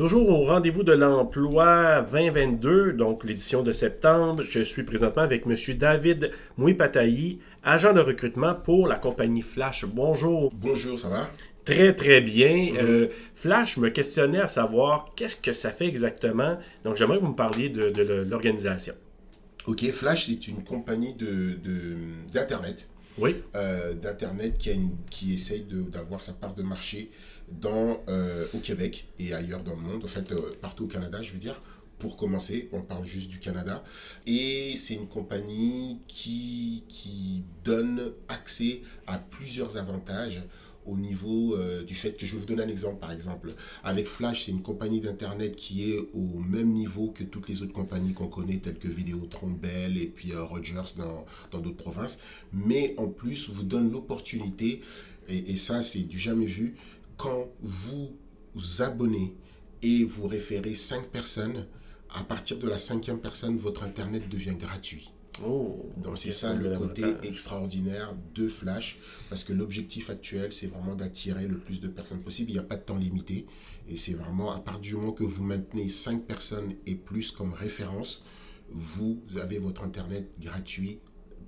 Toujours au rendez-vous de l'emploi 2022, donc l'édition de septembre. Je suis présentement avec M. David Mouipatayi, agent de recrutement pour la compagnie Flash. Bonjour. Bonjour, ça va? Très, très bien. Euh, Flash me questionnait à savoir qu'est-ce que ça fait exactement. Donc, j'aimerais que vous me parliez de, de l'organisation. Ok, Flash, c'est une compagnie d'Internet. De, oui. Euh, D'Internet qui, a une, qui essaye d'avoir sa part de marché euh, au Québec et ailleurs dans le monde, en fait, euh, partout au Canada, je veux dire. Pour commencer, on parle juste du Canada. Et c'est une compagnie qui, qui donne accès à plusieurs avantages au niveau euh, du fait que je vais vous donner un exemple par exemple avec Flash c'est une compagnie d'internet qui est au même niveau que toutes les autres compagnies qu'on connaît telles que Vidéotron Bell et puis Rogers dans d'autres provinces mais en plus vous donne l'opportunité et, ça c'est du jamais vu quand vous vous abonnez et vous référez 5 personnes à partir de la cinquième personne votre internet devient gratuit. Oh, Donc c'est ça le côté extraordinaire de Flash, parce que l'objectif actuel, c'est vraiment d'attirer le plus de personnes possible. Il n'y a pas de temps limité, et c'est vraiment à partir du moment que vous maintenez 5 personnes et plus comme référence, vous avez votre Internet gratuit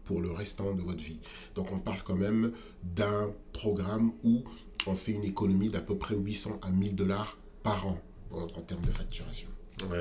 pour le restant de votre vie. Donc on parle quand même d'un programme où on fait une économie d'à peu près 800 à 1000 dollars par an en termes de facturation.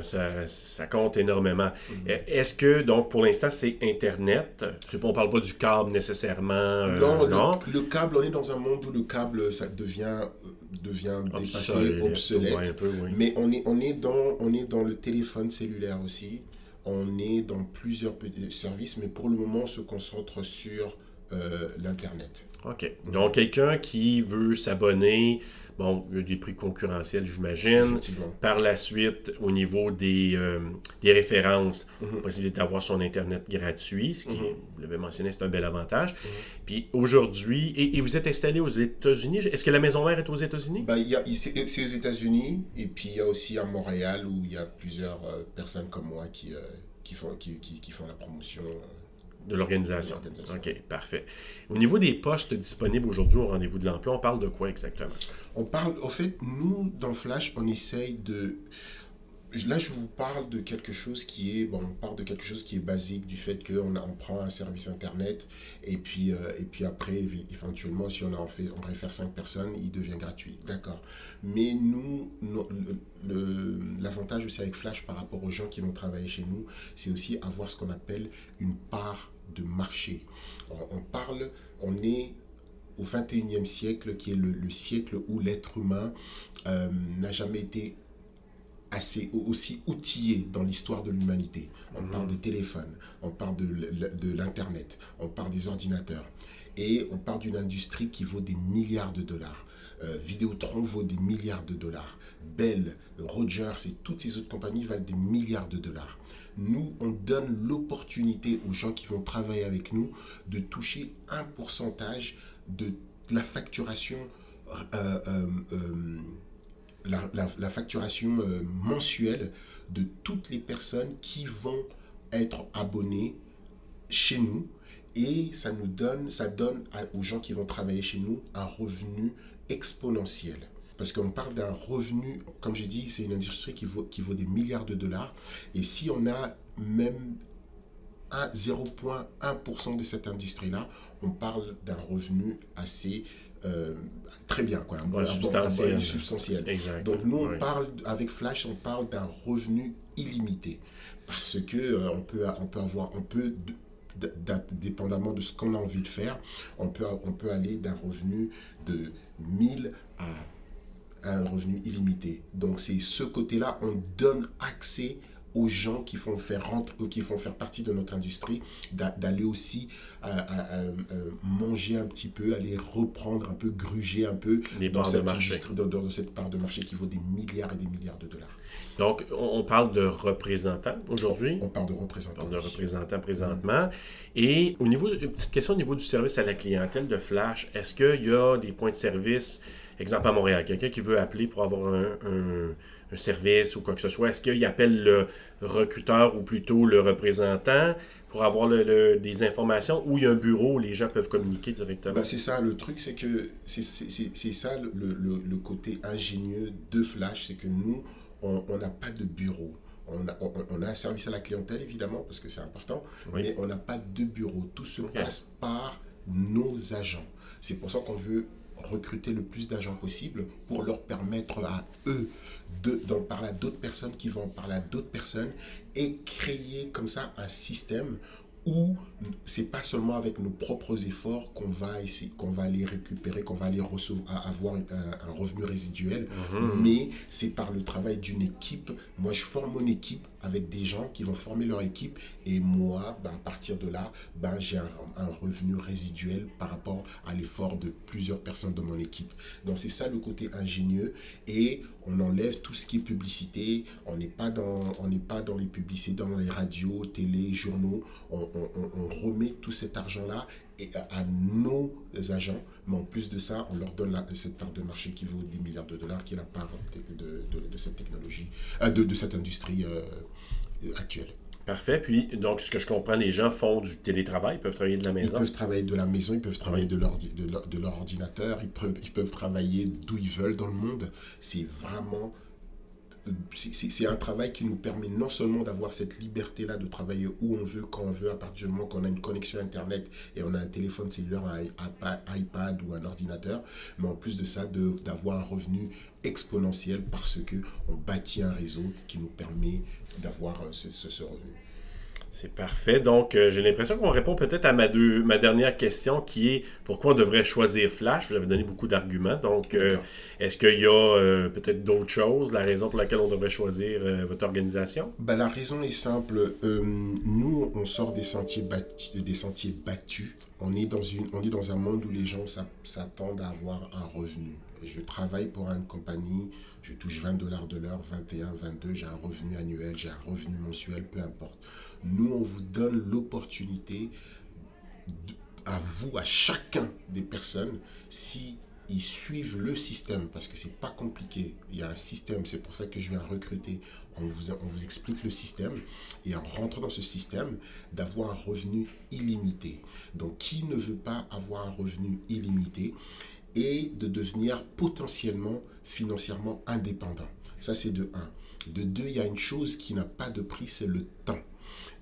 Ça, ça, compte énormément. Mm-hmm. Est-ce que, donc, pour l'instant, c'est Internet? On ne parle pas du câble nécessairement. Euh, non, non? Le, câble, on est dans un monde où le câble, ça devient, euh, devient dépassé, obsolète. Mais on est, on, est dans, on est dans le téléphone cellulaire aussi. On est dans plusieurs services, mais pour le moment, on se concentre sur euh, l'Internet. OK. Donc, quelqu'un qui veut s'abonner Bon, il y a des prix concurrentiels, j'imagine. Par la suite, au niveau des, euh, des références, mm possibilité d'avoir son Internet gratuit, ce qui, mhm. vous l'avez mentionné, c'est un bel avantage. Mhm. Puis aujourd'hui, et, vous êtes installé aux États-Unis? Est-ce que la maison mère est aux États-Unis? Ben, c'est aux États-Unis, et puis il y a aussi à Montréal où il y a plusieurs euh, personnes comme moi qui, euh, qui, font, qui, qui, font la promotion. De l'organisation. OK, parfait. Au niveau des postes disponibles aujourd'hui au rendez-vous de l'emploi, on parle de quoi exactement? On parle, en fait, nous, dans Flash, on essaye de... Là, je vous parle de quelque chose qui est, bon, on parle de quelque chose qui est basique, du fait qu'on on prend un service Internet, et puis, euh, et puis après, éventuellement, si on, en fait, on réfère cinq personnes, il devient gratuit. D'accord. Mais nous, l'avantage aussi avec Flash par rapport aux gens qui vont travailler chez nous, c'est aussi avoir ce qu'on appelle une part de marché. On, on parle, on est au 21e siècle, qui est le, siècle où l'être humain euh, n'a jamais été assez aussi outillé dans l'histoire de l'humanité. On parle de téléphone, on parle de, de l'Internet, on parle des ordinateurs. Et on parle d'une industrie qui vaut des milliards de dollars. Euh, Vidéotron vaut des milliards de dollars. Bell, Rogers et toutes ces autres compagnies valent des milliards de dollars. Nous, on donne l'opportunité aux gens qui vont travailler avec nous de toucher un pourcentage de la facturation, euh, euh, euh, la, facturation mensuelle de toutes les personnes qui vont être abonnées chez nous et ça nous donne, ça donne aux gens qui vont travailler chez nous un revenu exponentiel. Parce qu'on parle d'un revenu, comme j'ai dit, c'est une industrie qui vaut, qui vaut des milliards de dollars. Et si on a même à 0,1% de cette industrie-là, on parle d'un revenu assez euh, très bien, quoi, un, substantiel. substantiel. Donc nous, on parle, avec Flash, on parle d'un revenu illimité. Parce que euh, on, peut, on peut avoir, on peut, dépendamment de ce qu'on a envie de faire, on peut, on peut aller d'un revenu de 1000 à un revenu illimité. Donc c'est ce côté-là, on donne accès aux gens qui font faire rentrer, qui font faire partie de notre industrie, d'aller aussi euh, euh, euh, manger un petit peu, aller reprendre un peu, gruger un peu Les dans, cette de dans, cette part de marché qui vaut des milliards et des milliards de dollars. Donc, on parle de représentants aujourd'hui. On parle de représentants. On parle de représentants présentement. Et au niveau, une petite question au niveau du service à la clientèle de Flash, est-ce qu'il y a des points de service, exemple à Montréal, quelqu'un qui veut appeler pour avoir un un service ou quoi que ce soit, est-ce qu'il appelle le recruteur ou plutôt le représentant pour avoir le, des informations ou il y a un bureau où les gens peuvent communiquer directement? Ben c'est ça, le truc, c'est que c'est ça le, le, côté ingénieux de Flash, c'est que nous, on n'a pas de bureau. On a, on, a, un service à la clientèle, évidemment, parce que c'est important, mais on n'a pas de bureau. Tout se passe par nos agents. C'est pour ça qu'on veut recruter le plus d'agents possible pour leur permettre à eux d'en parler à d'autres personnes qui vont en parler à d'autres personnes et créer comme ça un système où c'est pas seulement avec nos propres efforts qu'on va essayer, qu'on va les récupérer, qu'on va aller recevoir, avoir un, revenu résiduel, mhm. mais c'est par le travail d'une équipe. Moi, je forme mon équipe avec des gens qui vont former leur équipe. Et moi, ben, à partir de là, ben, j'ai un, revenu résiduel par rapport à l'effort de plusieurs personnes de mon équipe. Donc c'est ça le côté ingénieux. Et on enlève tout ce qui est publicité, on n'est pas dans, pas dans les publicités, dans les radios, télé, journaux, on, on, remet tout cet argent-là à nos agents, mais en plus de ça, on leur donne cette part de marché qui vaut 10 milliards de dollars, qui est la part de, de, cette technologie, euh, de, cette industrie euh, actuelle. Parfait. Puis, donc, ce que je comprends, les gens font du télétravail, ils peuvent travailler de la maison? Ils peuvent travailler de la maison, ils peuvent travailler de leur, de leur, ordinateur, ils peuvent, ils peuvent travailler d'où ils veulent dans le monde. C'est vraiment c'est un travail qui nous permet non seulement d'avoir cette liberté-là de travailler où on veut, quand on veut, à partir du moment qu'on a une connexion Internet et on a un téléphone cellulaire, un iPad ou un ordinateur, mais en plus de ça, d'avoir un revenu exponentiel parce que on bâtit un réseau qui nous permet d'avoir euh, ce revenu. C'est parfait. Donc, euh, j'ai l'impression qu'on répond peut-être à ma, deux, ma dernière question qui est pourquoi on devrait choisir Flash? Vous avez donné beaucoup d'arguments. Donc, euh, est-ce qu'il y a euh, peut-être d'autres choses, la raison pour laquelle on devrait choisir votre organisation? Ben, La raison est simple. nous, on sort des sentiers, battus, des sentiers battus. On est, dans une, on est dans un monde où les gens s'attendent à avoir un revenu. Je travaille pour une compagnie, je touche 20 dollars de l'heure, 21, 22, j'ai un revenu annuel, j'ai un revenu mensuel, peu importe. Nous, on vous donne l'opportunité à vous, à chacun des personnes, si suivent le système, parce que c'est pas compliqué, il y a un système, c'est pour ça que je viens recruter, on vous, on vous explique le système, et en rentrant dans ce système, d'avoir un revenu illimité. Donc qui ne veut pas avoir un revenu illimité et de devenir potentiellement financièrement indépendant Ça c'est de 1. De 2, il y a une chose qui n'a pas de prix, c'est le temps.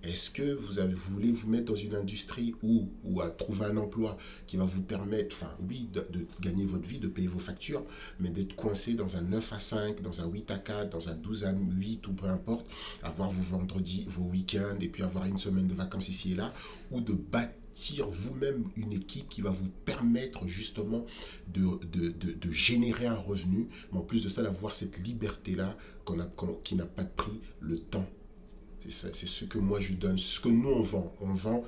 Est-ce que vous, avez, voulez vous mettre dans une industrie où, ou à trouver un emploi qui va vous permettre, enfin oui, de, gagner votre vie, de payer vos factures, mais d'être coincé dans un 9 à 5, dans un 8 à 4, dans un 12 à 8 ou peu importe, avoir vos vendredis, vos week-ends et puis avoir une semaine de vacances ici et là, ou de bâtir vous-même une équipe qui va vous permettre justement de, de, de, générer un revenu, mais en plus de ça, d'avoir cette liberté-là qui n'a pas de prix, le temps c'est ce que moi je donne, ce que nous on vend. On vend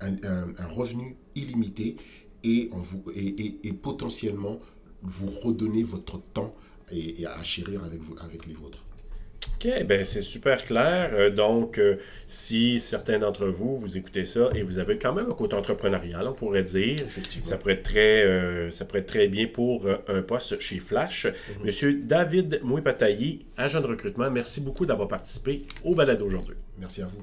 un, revenu illimité et, on vous, et, potentiellement vous redonner votre temps et, à chérir avec, vous, avec les vôtres. OK, ben c'est super clair. Euh, donc, euh, si certains d'entre vous, vous écoutez ça et vous avez quand même un côté entrepreneurial, on pourrait dire, ça pourrait être très, euh, ça pourrait être très bien pour un poste chez Flash. Mhm. Monsieur David Mouipatayi, agent de recrutement, merci beaucoup d'avoir participé au balade aujourd'hui. Merci à vous.